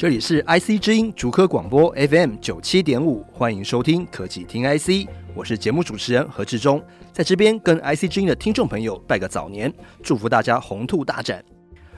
这里是 IC 之音竹科广播 FM 九七点五，欢迎收听科技听 IC，我是节目主持人何志忠，在这边跟 IC 之音的听众朋友拜个早年，祝福大家鸿兔大展。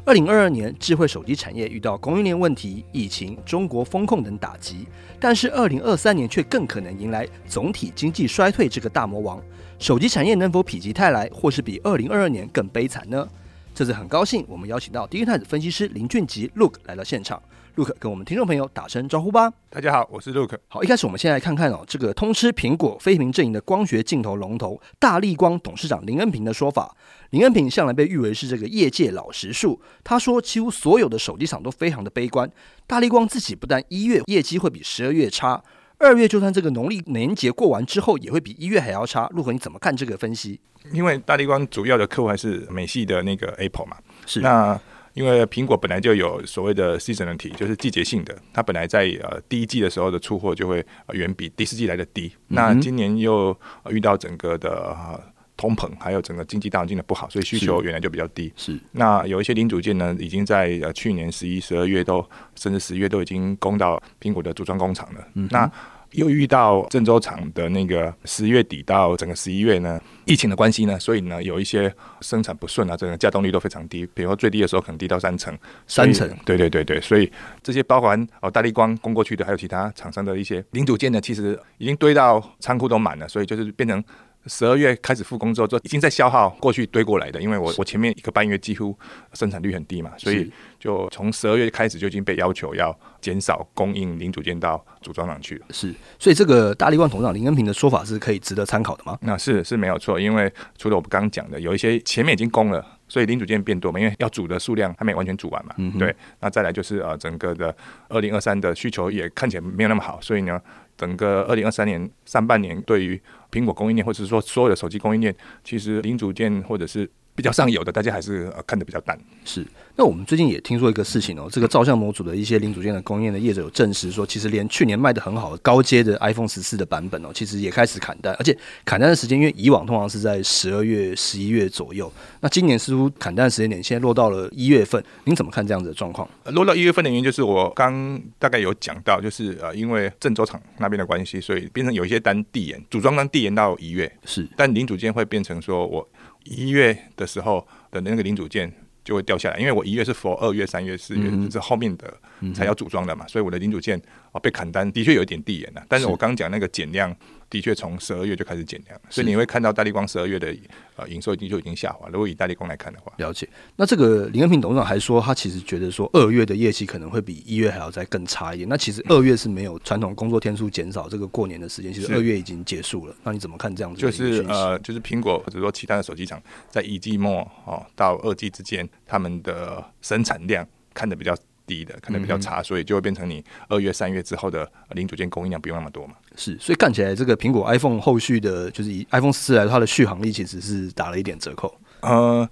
二零二二年，智慧手机产业遇到供应链问题、疫情、中国风控等打击，但是二零二三年却更可能迎来总体经济衰退这个大魔王，手机产业能否否极泰来，或是比二零二二年更悲惨呢？这次很高兴，我们邀请到第一太子分析师林俊吉 Look 来到现场。Look 跟我们听众朋友打声招呼吧。大家好，我是 Look。好，一开始我们先来看看哦，这个通吃苹果非屏阵营的光学镜头龙头大力光董事长林恩平的说法。林恩平向来被誉为是这个业界老实树，他说几乎所有的手机厂都非常的悲观。大力光自己不但一月业绩会比十二月差，二月就算这个农历年节过完之后，也会比一月还要差。Look，你怎么看这个分析？因为大力光主要的客户还是美系的那个 Apple 嘛，是那。因为苹果本来就有所谓的 seasonality，就是季节性的，它本来在呃第一季的时候的出货就会远比第四季来的低。嗯、那今年又遇到整个的、呃、通膨，还有整个经济大环境的不好，所以需求原来就比较低。是。那有一些零组件呢，已经在呃去年十一、十二月都，甚至十月都已经供到苹果的组装工厂了。嗯。那又遇到郑州厂的那个十月底到整个十一月呢，疫情的关系呢，所以呢有一些生产不顺啊，整个稼动率都非常低，比如说最低的时候可能低到三成，三成，对对对对，所以这些包含哦大力光供过去的，还有其他厂商的一些零组件呢，其实已经堆到仓库都满了，所以就是变成。十二月开始复工之后，就已经在消耗过去堆过来的。因为我我前面一个半月几乎生产率很低嘛，所以就从十二月开始就已经被要求要减少供应零组件到组装厂去了。是，所以这个大立光董事长林恩平的说法是可以值得参考的吗？那是是没有错，因为除了我们刚刚讲的，有一些前面已经供了，所以零组件变多嘛，因为要组的数量还没完全组完嘛。嗯，对。那再来就是呃，整个的二零二三的需求也看起来没有那么好，所以呢。整个二零二三年上半年，对于苹果供应链，或者说所有的手机供应链，其实零组件或者是。比较上游的，大家还是呃看的比较淡。是，那我们最近也听说一个事情哦，这个照相模组的一些零组件的供应链的业者有证实说，其实连去年卖的很好的高阶的 iPhone 十四的版本哦，其实也开始砍单，而且砍单的时间，因为以往通常是在十二月、十一月左右，那今年似乎砍单的时间点现在落到了一月份，您怎么看这样子的状况？落到一月份的原因就是我刚大概有讲到，就是呃，因为郑州厂那边的关系，所以变成有一些单递延，组装单递延到一月，是，但零组件会变成说我一月的时候。的那个零组件就会掉下来，因为我一月是 for 二月、三月、四月，嗯、是后面的才要组装的嘛，嗯、所以我的零组件啊被砍单，的确有一点递延了。但是我刚讲那个减量。的确，从十二月就开始减量，所以你会看到大立光十二月的呃营收已经就已经下滑。如果以大立光来看的话，了解。那这个林恩平董事长还说，他其实觉得说二月的业绩可能会比一月还要再更差一点。那其实二月是没有传统工作天数减少，这个过年的时间其实二月已经结束了。那你怎么看这样子？就是呃，就是苹果或者说其他的手机厂在一季末哦到二季之间，他们的生产量看的比较。低的可能比较差，所以就会变成你二月、三月之后的零组件供应量不用那么多嘛。是，所以看起来这个苹果 iPhone 后续的，就是以 iPhone 四来说，它的续航力其实是打了一点折扣。呃，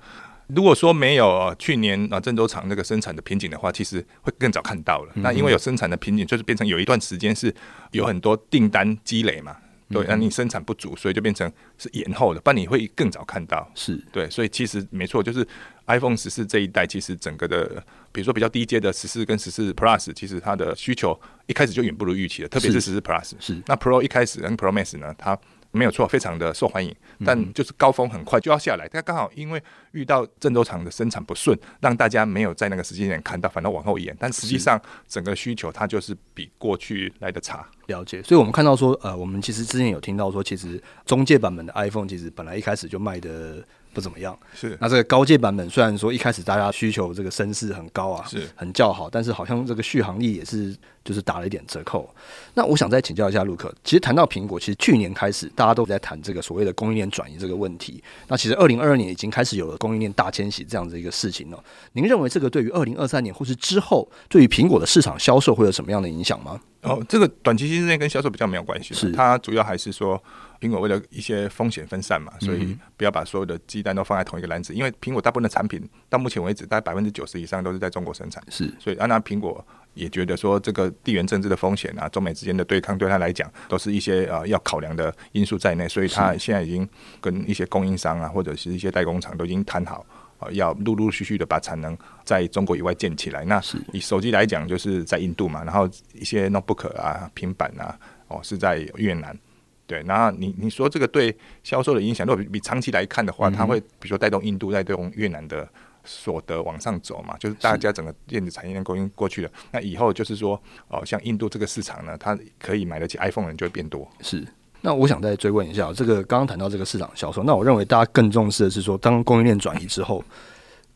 如果说没有去年啊郑州厂那个生产的瓶颈的话，其实会更早看到了。嗯、那因为有生产的瓶颈，就是变成有一段时间是有很多订单积累嘛。对，那你生产不足，所以就变成是延后的，不然你会更早看到。是对，所以其实没错，就是 iPhone 十四这一代，其实整个的，比如说比较低阶的十四跟十四 Plus，其实它的需求一开始就远不如预期的，特别是十四 Plus 是。是那 Pro 一开始跟 Pro Max 呢，它。没有错，非常的受欢迎，但就是高峰很快就要下来。它刚好因为遇到郑州厂的生产不顺，让大家没有在那个时间点看到，反倒往后延。但实际上整个需求它就是比过去来的差。了解，所以我们看到说，呃，我们其实之前有听到说，其实中介版本的 iPhone 其实本来一开始就卖的。不怎么样，是那这个高阶版本虽然说一开始大家需求这个声势很高啊，是很叫好，但是好像这个续航力也是就是打了一点折扣。那我想再请教一下陆克，其实谈到苹果，其实去年开始大家都在谈这个所谓的供应链转移这个问题。那其实二零二二年已经开始有了供应链大迁徙这样子一个事情了。您认为这个对于二零二三年或是之后对于苹果的市场销售会有什么样的影响吗？哦，这个短期之内跟销售比较没有关系，是它主要还是说。苹果为了一些风险分散嘛，所以不要把所有的鸡蛋都放在同一个篮子。因为苹果大部分的产品到目前为止，大概百分之九十以上都是在中国生产。是，所以安娜苹果也觉得说，这个地缘政治的风险啊，中美之间的对抗，对他来讲都是一些呃要考量的因素在内。所以他现在已经跟一些供应商啊，或者是一些代工厂都已经谈好，呃，要陆陆续续的把产能在中国以外建起来。那以手机来讲，就是在印度嘛，然后一些 notebook 啊、平板啊，哦是在越南。对，然后你你说这个对销售的影响，如果比长期来看的话，它会比如说带动印度、带动越南的所得往上走嘛，就是大家整个电子产业链供应过去了，那以后就是说，哦，像印度这个市场呢，它可以买得起 iPhone 的人就会变多。是，那我想再追问一下，这个刚刚谈到这个市场销售，那我认为大家更重视的是说，当供应链转移之后，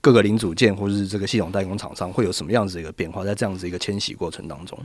各个零组件或者是这个系统代工厂商会有什么样子的一个变化，在这样子一个迁徙过程当中。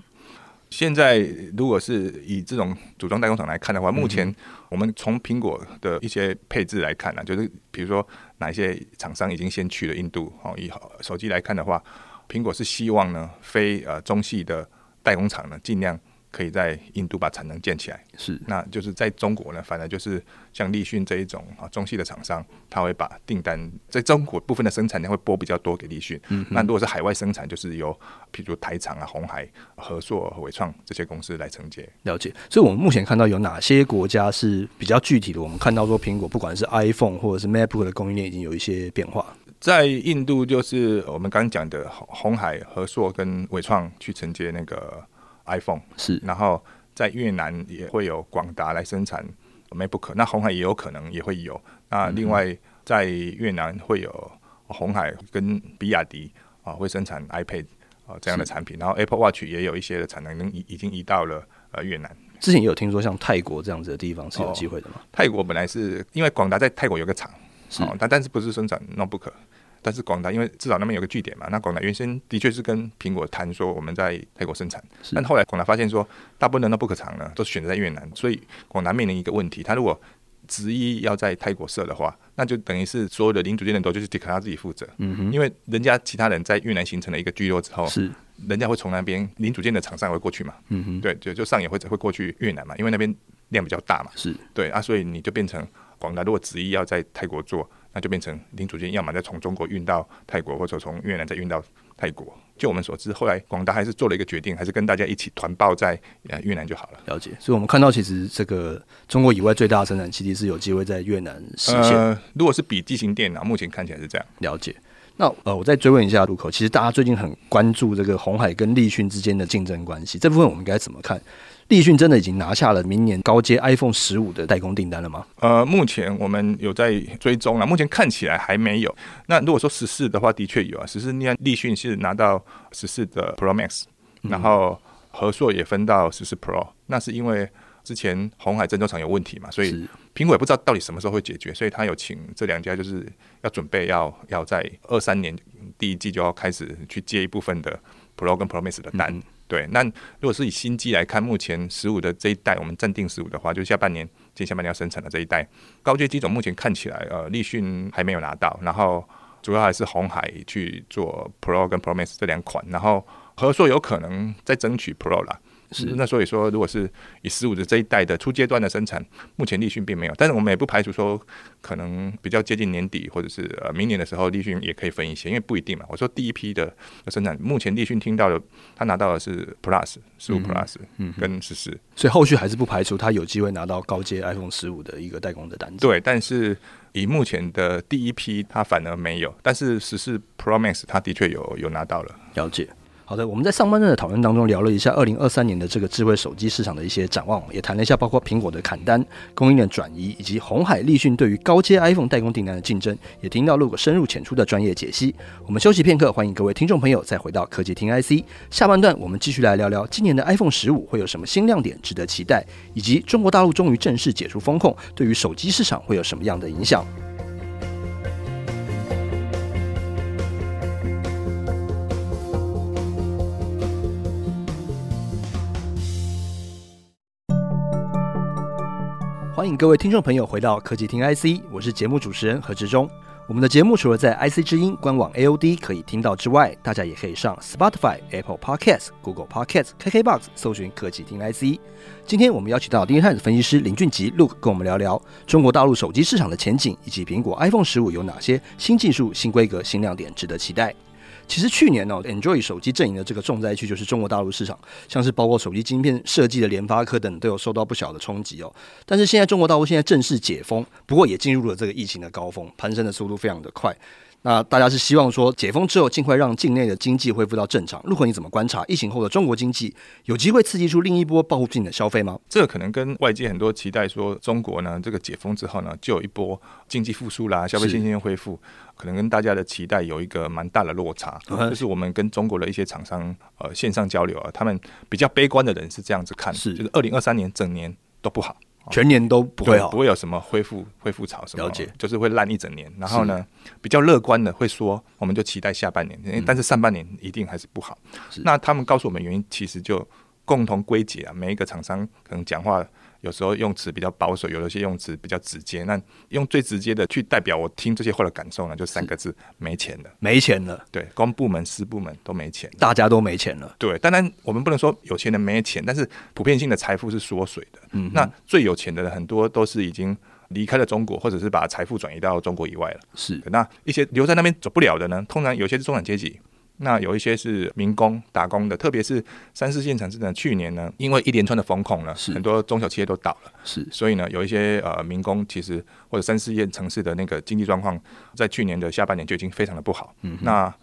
现在，如果是以这种组装代工厂来看的话，目前我们从苹果的一些配置来看呢、啊，就是比如说哪一些厂商已经先去了印度哦。以手机来看的话，苹果是希望呢，非呃中系的代工厂呢，尽量。可以在印度把产能建起来，是，那就是在中国呢，反而就是像立讯这一种啊中系的厂商，他会把订单在中国部分的生产量会拨比较多给立讯。嗯，那如果是海外生产，就是由譬如台厂啊、红海、和硕、伟创这些公司来承接。了解。所以，我们目前看到有哪些国家是比较具体的？我们看到说，苹果不管是 iPhone 或者是 MacBook 的供应链已经有一些变化。在印度，就是我们刚刚讲的红海、和硕跟伟创去承接那个。iPhone 是，然后在越南也会有广达来生产 MacBook，那红海也有可能也会有。那另外在越南会有红海跟比亚迪啊会生产 iPad 啊这样的产品，然后 Apple Watch 也有一些的产能已已经移到了呃越南。之前也有听说像泰国这样子的地方是有机会的吗？哦，泰国本来是因为广达在泰国有个厂，是，但但是不是生产 Notebook。但是广达因为至少那边有个据点嘛，那广达原先的确是跟苹果谈说我们在泰国生产，但后来广达发现说大部分的 notebook 厂呢都选择在越南，所以广达面临一个问题，他如果执意要在泰国设的话，那就等于是所有的零组件的都就是得靠他自己负责，嗯哼，因为人家其他人在越南形成了一个聚落之后，是。人家会从那边零组件的厂商会过去嘛，嗯哼，对，就就上游会会过去越南嘛，因为那边量比较大嘛，是。对啊，所以你就变成广达如果执意要在泰国做。那就变成零组件，要么再从中国运到泰国，或者从越南再运到泰国。就我们所知，后来广达还是做了一个决定，还是跟大家一起团报在呃越南就好了。了解。所以，我们看到其实这个中国以外最大的生产基地是有机会在越南实现。呃，如果是笔记型电脑，目前看起来是这样。了解。那呃，我再追问一下路口，其实大家最近很关注这个红海跟立讯之间的竞争关系，这部分我们该怎么看？立讯真的已经拿下了明年高阶 iPhone 十五的代工订单了吗？呃，目前我们有在追踪了，目前看起来还没有。那如果说十四的话，的确有啊。十四，你看立讯是拿到十四的 Pro Max，然后和硕也分到十四 Pro，那是因为之前红海郑州厂有问题嘛，所以苹果也不知道到底什么时候会解决，所以他有请这两家就是要准备要要在二三年第一季就要开始去接一部分的 Pro 跟 Pro Max 的单。嗯对，那如果是以新机来看，目前十五的这一代，我们暂定十五的话，就下半年，接下半年要生产的这一代高阶机种，目前看起来，呃，立讯还没有拿到，然后主要还是红海去做 Pro 跟 Pro Max 这两款，然后合作有可能再争取 Pro 啦。是，那所以说，如果是以十五的这一代的初阶段的生产，目前立讯并没有，但是我们也不排除说，可能比较接近年底或者是呃明年的时候，立讯也可以分一些，因为不一定嘛。我说第一批的生产，目前立讯听到的，他拿到的是 Plus 十五 Plus，嗯，跟十四，所以后续还是不排除他有机会拿到高阶 iPhone 十五的一个代工的单子。对，但是以目前的第一批，他反而没有，但是十四 Pro Max 他的确有有拿到了，了解。好的，我们在上半段的讨论当中聊了一下二零二三年的这个智慧手机市场的一些展望，也谈了一下包括苹果的砍单、供应链转移，以及红海、立讯对于高阶 iPhone 代工订单的竞争，也听到路口深入浅出的专业解析。我们休息片刻，欢迎各位听众朋友再回到科技听 IC。下半段我们继续来聊聊今年的 iPhone 十五会有什么新亮点值得期待，以及中国大陆终于正式解除封控，对于手机市场会有什么样的影响。欢迎各位听众朋友回到科技听 IC，我是节目主持人何志忠。我们的节目除了在 IC 之音官网 AOD 可以听到之外，大家也可以上 Spotify、Apple Podcasts、Google Podcasts、KKBox 搜寻科技听 IC。今天我们邀请到 DigiTimes 分析师林俊吉 Luke 跟我们聊聊中国大陆手机市场的前景，以及苹果 iPhone 十五有哪些新技术、新规格、新亮点值得期待。其实去年呢、哦，Android 手机阵营的这个重灾区就是中国大陆市场，像是包括手机晶片设计的联发科等都有受到不小的冲击哦。但是现在中国大陆现在正式解封，不过也进入了这个疫情的高峰，攀升的速度非常的快。那大家是希望说解封之后尽快让境内的经济恢复到正常。陆克，你怎么观察疫情后的中国经济有机会刺激出另一波报复性的消费吗？这个可能跟外界很多期待说中国呢这个解封之后呢就有一波经济复苏啦，消费信心恢复，可能跟大家的期待有一个蛮大的落差。就是我们跟中国的一些厂商呃线上交流啊，他们比较悲观的人是这样子看，是就是二零二三年整年都不好。全年都不会好，不会有什么恢复恢复潮什么，了解，就是会烂一整年。然后呢，比较乐观的会说，我们就期待下半年，嗯、但是上半年一定还是不好。那他们告诉我们原因，其实就共同归结啊，每一个厂商可能讲话。有时候用词比较保守，有一些用词比较直接。那用最直接的去代表我听这些话的感受呢？就三个字：没钱了。没钱了。对，公部门、私部门都没钱，大家都没钱了。对，当然我们不能说有钱人没钱，但是普遍性的财富是缩水的。嗯，那最有钱的人很多都是已经离开了中国，或者是把财富转移到中国以外了。是，那一些留在那边走不了的呢？通常有些是中产阶级。那有一些是民工打工的，特别是三四线城市呢，去年呢，因为一连串的风控呢，是很多中小企业都倒了，是，所以呢，有一些呃民工其实或者三四线城市的那个经济状况，在去年的下半年就已经非常的不好。嗯，那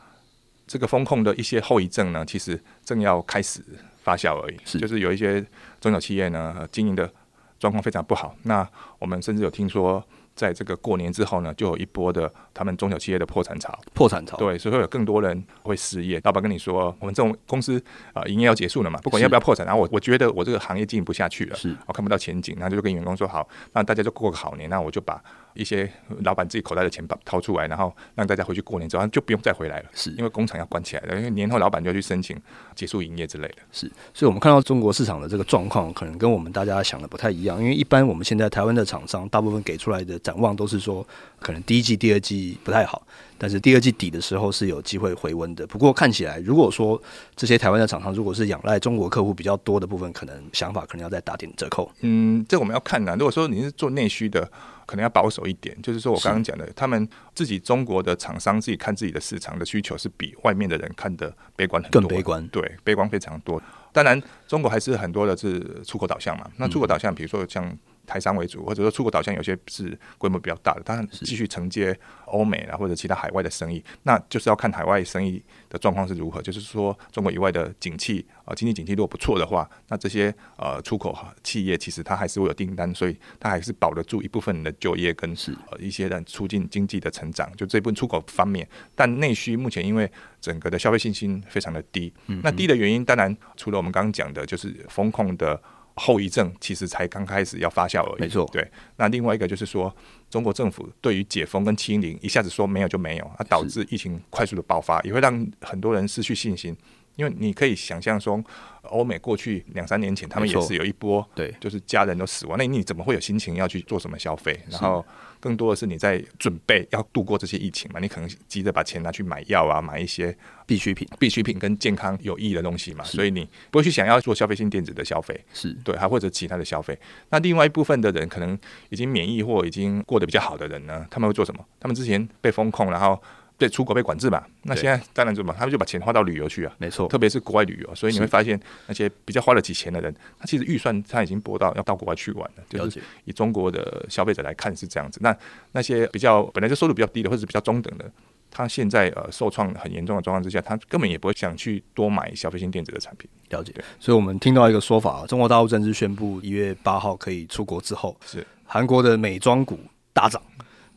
这个风控的一些后遗症呢，其实正要开始发酵而已，是，就是有一些中小企业呢，经营的状况非常不好。那我们甚至有听说。在这个过年之后呢，就有一波的他们中小企业的破产潮。破产潮，对，所以会有更多人会失业。老板跟你说，我们这种公司啊，营业要结束了嘛，不管要不要破产。然后我我觉得我这个行业经营不下去了，是我看不到前景，然后就跟员工说好，那大家就过个好年，那我就把。一些老板自己口袋的钱把掏出来，然后让大家回去过年之后就不用再回来了，是因为工厂要关起来了，因为年后老板就要去申请结束营业之类的。是，所以我们看到中国市场的这个状况，可能跟我们大家想的不太一样。因为一般我们现在台湾的厂商，大部分给出来的展望都是说，可能第一季、第二季不太好，但是第二季底的时候是有机会回温的。不过看起来，如果说这些台湾的厂商如果是仰赖中国客户比较多的部分，可能想法可能要再打点折扣。嗯，这我们要看呢。如果说你是做内需的。可能要保守一点，就是说我刚刚讲的，他们自己中国的厂商自己看自己的市场的需求是比外面的人看的悲观很多，更悲观，对，悲观非常多。当然，中国还是很多的是出口导向嘛。那出口导向，比如说像。台商为主，或者说出口导向，有些是规模比较大的，当然继续承接欧美啊或者其他海外的生意，那就是要看海外生意的状况是如何。就是说，中国以外的景气啊，经济景气如果不错的话，那这些呃出口企业其实它还是会有订单，所以它还是保得住一部分人的就业跟是呃一些人促进经济的成长。就这部分出口方面，但内需目前因为整个的消费信心非常的低，那低的原因当然除了我们刚刚讲的，就是风控的。后遗症其实才刚开始要发酵而已。没错，对。那另外一个就是说，中国政府对于解封跟清零一下子说没有就没有，它导致疫情快速的爆发，也会让很多人失去信心。因为你可以想象说，欧美过去两三年前他们也是有一波，对，就是家人都死亡，那你怎么会有心情要去做什么消费？然后。更多的是你在准备要度过这些疫情嘛？你可能急着把钱拿去买药啊，买一些必需品、必需品跟健康有益的东西嘛。所以你不会去想要做消费性电子的消费，是对，还或者其他的消费。那另外一部分的人可能已经免疫或已经过得比较好的人呢，他们会做什么？他们之前被封控，然后。对，出国被管制嘛，那现在当然怎么，他们就把钱花到旅游去啊，没错，特别是国外旅游，所以你会发现那些比较花得起钱的人，他其实预算他已经拨到要到国外去玩了，就是以中国的消费者来看是这样子。那那些比较本来就收入比较低的或者是比较中等的，他现在呃受创很严重的状况之下，他根本也不会想去多买消费性电子的产品。了解，所以我们听到一个说法，中国大陆正式宣布一月八号可以出国之后，是韩国的美妆股大涨。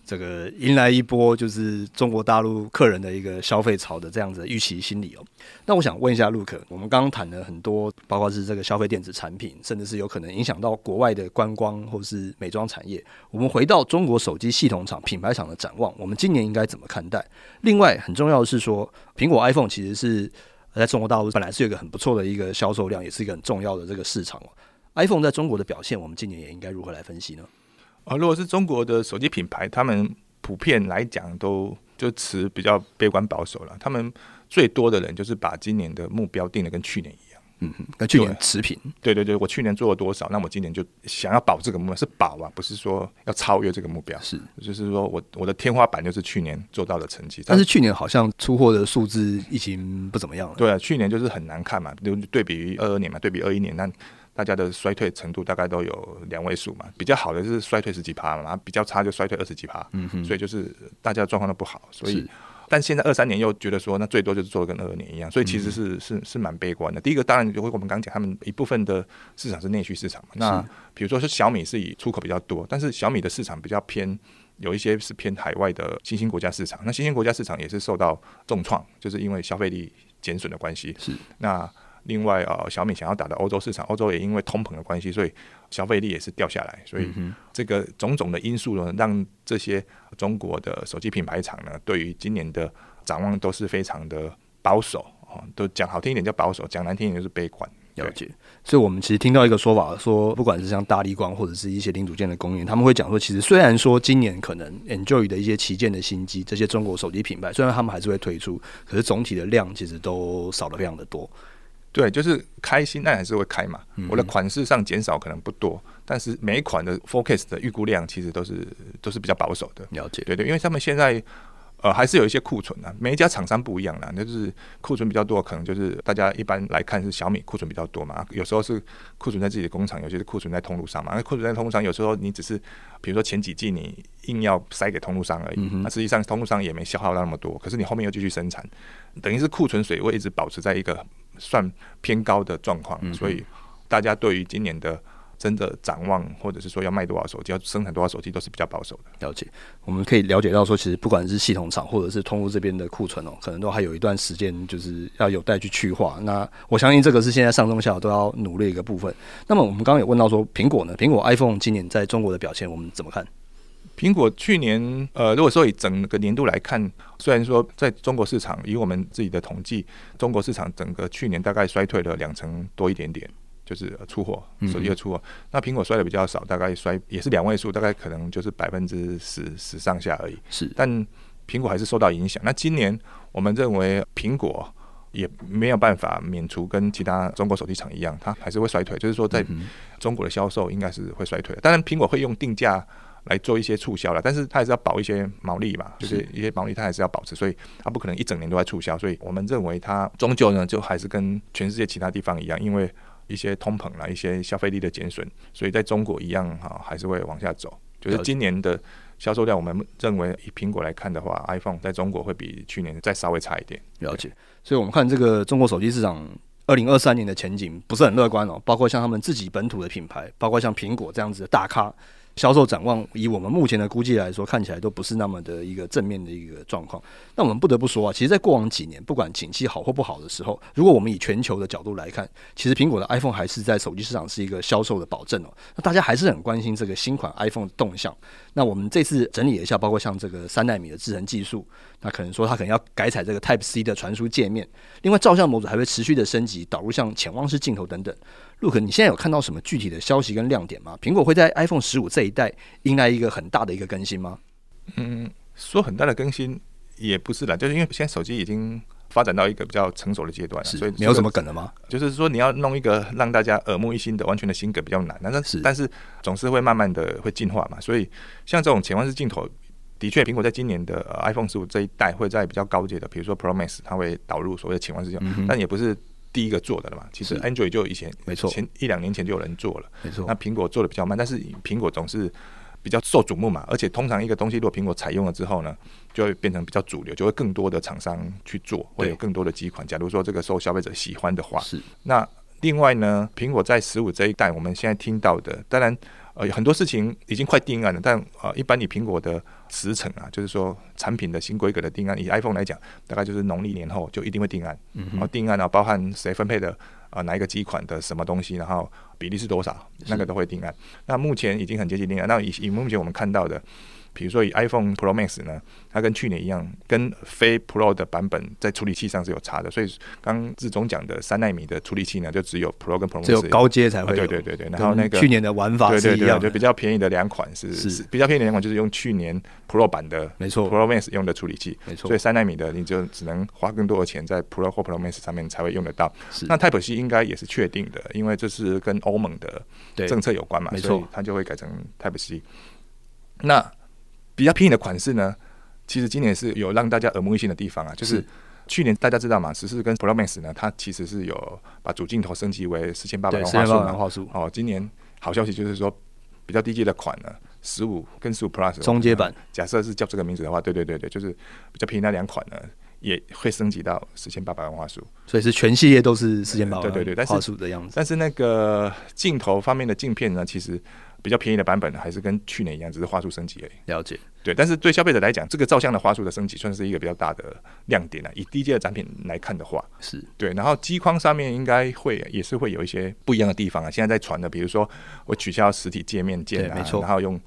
这个迎来一波就是中国大陆客人的一个消费潮的这样子的预期心理哦。那我想问一下陆可，我们刚刚谈了很多，包括是这个消费电子产品，甚至是有可能影响到国外的观光或是美妆产业。我们回到中国手机系统厂、品牌厂的展望，我们今年应该怎么看待？另外，很重要的是说，苹果 iPhone 其实是在中国大陆本来是有一个很不错的一个销售量，也是一个很重要的这个市场。iPhone 在中国的表现，我们今年也应该如何来分析呢？啊，如果是中国的手机品牌，他们普遍来讲都就持比较悲观保守了。他们最多的人就是把今年的目标定的跟去年一样。嗯，跟去年持平。对对对，我去年做了多少，那我今年就想要保这个目标，是保啊，不是说要超越这个目标。是，就是说我我的天花板就是去年做到的成绩。但是去年好像出货的数字已经不怎么样了。对啊，去年就是很难看嘛，就对比于二二年嘛，对比二一年，那大家的衰退程度大概都有两位数嘛。比较好的是衰退十几趴嘛，比较差就衰退二十几趴。嗯哼，所以就是大家的状况都不好，所以。但现在二三年又觉得说，那最多就是做的跟二二年一样，所以其实是是是蛮悲观的。第一个当然就会我们刚讲，他们一部分的市场是内需市场嘛。那比如说是小米是以出口比较多，但是小米的市场比较偏，有一些是偏海外的新兴国家市场。那新兴国家市场也是受到重创，就是因为消费力减损的关系。是那。另外啊，小米想要打的欧洲市场，欧洲也因为通膨的关系，所以消费力也是掉下来。所以这个种种的因素呢，让这些中国的手机品牌厂呢，对于今年的展望都是非常的保守啊。都讲好听一点叫保守，讲难听一点就是悲观。了解。所以我们其实听到一个说法，说不管是像大力光或者是一些零组件的供应，他们会讲说，其实虽然说今年可能 Enjoy 的一些旗舰的新机，这些中国手机品牌虽然他们还是会推出，可是总体的量其实都少了非常的多。对，就是开新，那还是会开嘛。我的款式上减少可能不多，但是每一款的 forecast 的预估量其实都是都是比较保守的。了解，对对，因为他们现在呃还是有一些库存啊，每一家厂商不一样啦，那就是库存比较多，可能就是大家一般来看是小米库存比较多嘛。有时候是库存在自己的工厂，有些是库存在通路上嘛。那库存在通路上，有时候你只是比如说前几季你硬要塞给通路商而已，那实际上通路商也没消耗到那么多，可是你后面又继续生产，等于是库存水位一直保持在一个。算偏高的状况，所以大家对于今年的真的展望，或者是说要卖多少手机、要生产多少手机，都是比较保守的。了解，我们可以了解到说，其实不管是系统厂或者是通路这边的库存哦，可能都还有一段时间，就是要有待去去化。那我相信这个是现在上中下都要努力一个部分。那么我们刚刚有问到说，苹果呢？苹果 iPhone 今年在中国的表现，我们怎么看？苹果去年，呃，如果说以整个年度来看，虽然说在中国市场，以我们自己的统计，中国市场整个去年大概衰退了两成多一点点，就是出货手机的出货。那苹果衰的比较少，大概衰也是两位数，大概可能就是百分之十十上下而已。是，但苹果还是受到影响。那今年我们认为苹果也没有办法免除跟其他中国手机厂一样，它还是会衰退，就是说在中国的销售应该是会衰退的。当然，苹果会用定价。来做一些促销了，但是它还是要保一些毛利嘛，就是一些毛利它还是要保持，所以它不可能一整年都在促销，所以我们认为它终究呢就还是跟全世界其他地方一样，因为一些通膨啦，一些消费力的减损，所以在中国一样哈还是会往下走。就是今年的销售量，我们认为以苹果来看的话，iPhone 在中国会比去年再稍微差一点。了解，所以我们看这个中国手机市场二零二三年的前景不是很乐观哦，包括像他们自己本土的品牌，包括像苹果这样子的大咖。销售展望，以我们目前的估计来说，看起来都不是那么的一个正面的一个状况。那我们不得不说啊，其实，在过往几年，不管景气好或不好的时候，如果我们以全球的角度来看，其实苹果的 iPhone 还是在手机市场是一个销售的保证哦。那大家还是很关心这个新款 iPhone 的动向。那我们这次整理了一下，包括像这个三纳米的制程技术，那可能说它可能要改采这个 Type C 的传输界面。另外，照相模组还会持续的升级，导入像潜望式镜头等等。Luke，你现在有看到什么具体的消息跟亮点吗？苹果会在 iPhone 十五这一代迎来一个很大的一个更新吗？嗯，说很大的更新也不是啦，就是因为现在手机已经发展到一个比较成熟的阶段了，所以没有什么梗了吗？就是说你要弄一个让大家耳目一新的完全的新梗比较难，但是但是总是会慢慢的会进化嘛。所以像这种潜望式镜头，的确苹果在今年的 iPhone 十五这一代会在比较高阶的，比如说 Pro Max，它会导入所谓的潜望式镜头，嗯、但也不是。第一个做的了嘛，其实 Android 就以前没错，前一两年前就有人做了，没错。那苹果做的比较慢，但是苹果总是比较受瞩目嘛，而且通常一个东西如果苹果采用了之后呢，就会变成比较主流，就会更多的厂商去做，会有更多的机款。假如说这个受消费者喜欢的话，是。那另外呢，苹果在十五这一代，我们现在听到的，当然。呃，有很多事情已经快定案了，但呃，一般你苹果的时程啊，就是说产品的新规格的定案，以 iPhone 来讲，大概就是农历年后就一定会定案。嗯，然后定案啊，包含谁分配的啊、呃，哪一个机款的什么东西，然后比例是多少，那个都会定案。那目前已经很接近定案。那以以目前我们看到的比如说以 iPhone Pro Max 呢，它跟去年一样，跟非 Pro 的版本在处理器上是有差的。所以刚志总讲的三纳米的处理器呢，就只有 Pro 跟 Pro Max 只有高阶才会有。对对对对。然后那个去年的玩法是一样的，对对对，就比较便宜的两款是是比较便宜的两款，就是用去年 Pro 版的，没错，Pro Max 用的处理器，没错。所以三纳米的你就只能花更多的钱在 Pro 或 Pro Max 上面才会用得到。是。那 Type C 应该也是确定的，因为这是跟欧盟的政策有关嘛，没错，所以它就会改成 Type C。那比较便宜的款式呢，其实今年是有让大家耳目一新的地方啊，就是去年大家知道嘛，十四跟 Pro Max 呢，它其实是有把主镜头升级为四千八百万画素。哦，今年好消息就是说，比较低阶的款呢，十五跟十五 Plus 中阶版，假设是叫这个名字的话，对对对对，就是比较便宜那两款呢，也会升级到四千八百万画素。所以是全系列都是四千八百万对对对画素的样子。但是那个镜头方面的镜片呢，其实。比较便宜的版本还是跟去年一样，只是画素升级而已。了解，对，但是对消费者来讲，这个照相的画素的升级算是一个比较大的亮点了。以低阶的展品来看的话，是对。然后机框上面应该会也是会有一些不一样的地方啊。现在在传的，比如说我取消实体界面键啊，没错，然后用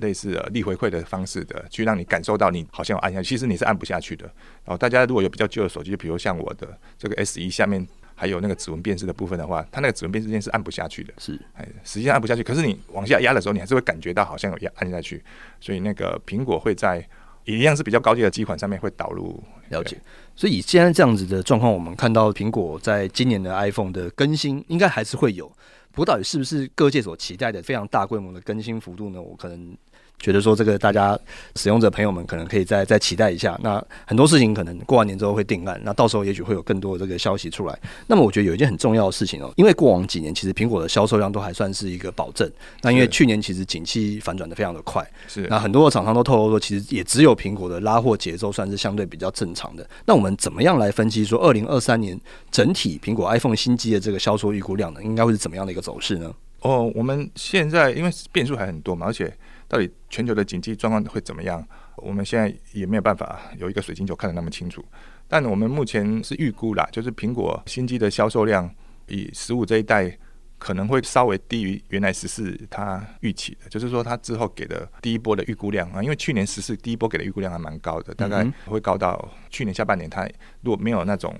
类似力回馈的方式的，去让你感受到你好像有按下去，其实你是按不下去的。然后大家如果有比较旧的手机，就比如像我的这个 S 一下面。还有那个指纹辨识的部分的话，它那个指纹辨识键是按不下去的，是，哎，实际上按不下去。可是你往下压的时候，你还是会感觉到好像有压按下去。所以那个苹果会在一样是比较高级的机款上面会导入。了解。所以以现在这样子的状况，我们看到苹果在今年的 iPhone 的更新应该还是会有。不过到底是不是各界所期待的非常大规模的更新幅度呢？我可能。觉得说这个大家使用者朋友们可能可以再再期待一下，那很多事情可能过完年之后会定案，那到时候也许会有更多的这个消息出来。那么我觉得有一件很重要的事情哦，因为过往几年其实苹果的销售量都还算是一个保证，那因为去年其实景气反转的非常的快，是那很多的厂商都透露说，其实也只有苹果的拉货节奏算是相对比较正常的。那我们怎么样来分析说，二零二三年整体苹果 iPhone 新机的这个销售预估量呢？应该会是怎么样的一个走势呢？哦，我们现在因为变数还很多嘛，而且。到底全球的经济状况会怎么样？我们现在也没有办法有一个水晶球看得那么清楚。但我们目前是预估啦，就是苹果新机的销售量，以十五这一代可能会稍微低于原来十四它预期的，就是说它之后给的第一波的预估量啊，因为去年十四第一波给的预估量还蛮高的，大概会高到去年下半年它如果没有那种。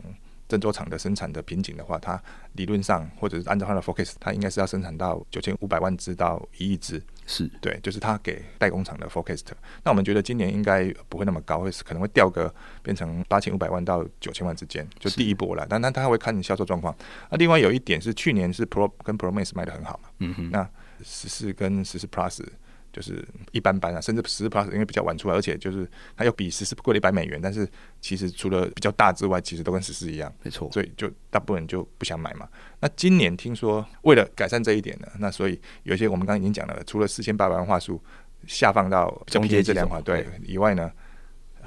郑州厂的生产的瓶颈的话，它理论上或者是按照它的 forecast，它应该是要生产到九千五百万只到一亿只，是对，就是他给代工厂的 forecast。那我们觉得今年应该不会那么高，会可能会掉个变成八千五百万到九千万之间，就第一波了。但但他会看你销售状况。那另外有一点是，去年是 Pro 跟 Pro Max 卖的很好嘛，嗯哼，那十四跟十四 Plus。就是一般般啊，甚至十四 Plus 因为比较晚出来，而且就是它要比十四贵了一百美元，但是其实除了比较大之外，其实都跟十四一样，没错。所以就大部分人就不想买嘛。那今年听说为了改善这一点呢，那所以有一些我们刚刚已经讲了，除了四千八百万画素下放到中间这两款对以外呢。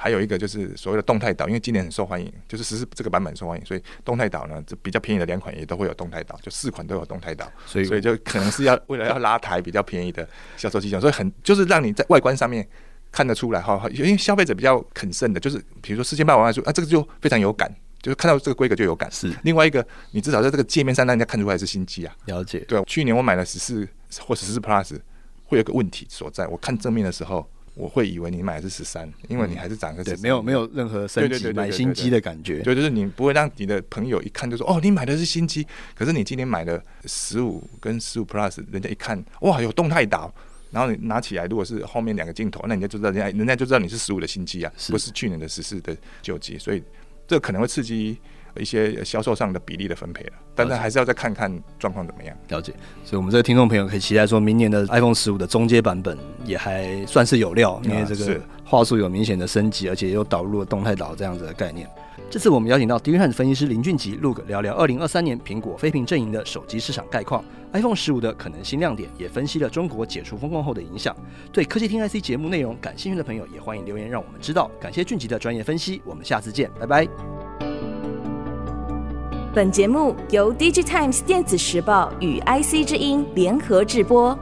还有一个就是所谓的动态岛，因为今年很受欢迎，就是十四这个版本受欢迎，所以动态岛呢，这比较便宜的两款也都会有动态岛，就四款都有动态岛，所以所以就可能是要为了要拉抬比较便宜的销售技巧，所以很就是让你在外观上面看得出来哈，因为消费者比较肯慎的，就是比如说四千八百万说啊，这个就非常有感，就是看到这个规格就有感。是另外一个，你至少在这个界面上让人家看出来是新机啊。了解。对，去年我买了十四或十四 Plus，会有个问题所在，我看正面的时候。我会以为你买的是十三，因为你还是长个、嗯、对，没有没有任何升级买新机的感觉，对，就是你不会让你的朋友一看就说哦，你买的是新机，可是你今天买的十五跟十五 Plus，人家一看哇有动态岛，然后你拿起来如果是后面两个镜头，那人家就知道人家人家就知道你是十五的新机啊，不是去年的十四的旧机，所以这可能会刺激。一些销售上的比例的分配了，但是还是要再看看状况怎么样。了解，所以我们这个听众朋友可以期待说，明年的 iPhone 十五的中阶版本也还算是有料，因为这个话术有明显的升级，而且又导入了动态岛这样子的概念。这次我们邀请到 DigiTimes 分析师林俊吉 Look 聊聊二零二三年苹果非屏阵营的手机市场概况，iPhone 十五的可能新亮点，也分析了中国解除封控后的影响。对科技听 IC 节目内容感兴趣的朋友，也欢迎留言让我们知道。感谢俊吉的专业分析，我们下次见，拜拜。本节目由 DigiTimes 电子时报与 IC 之音联合制播。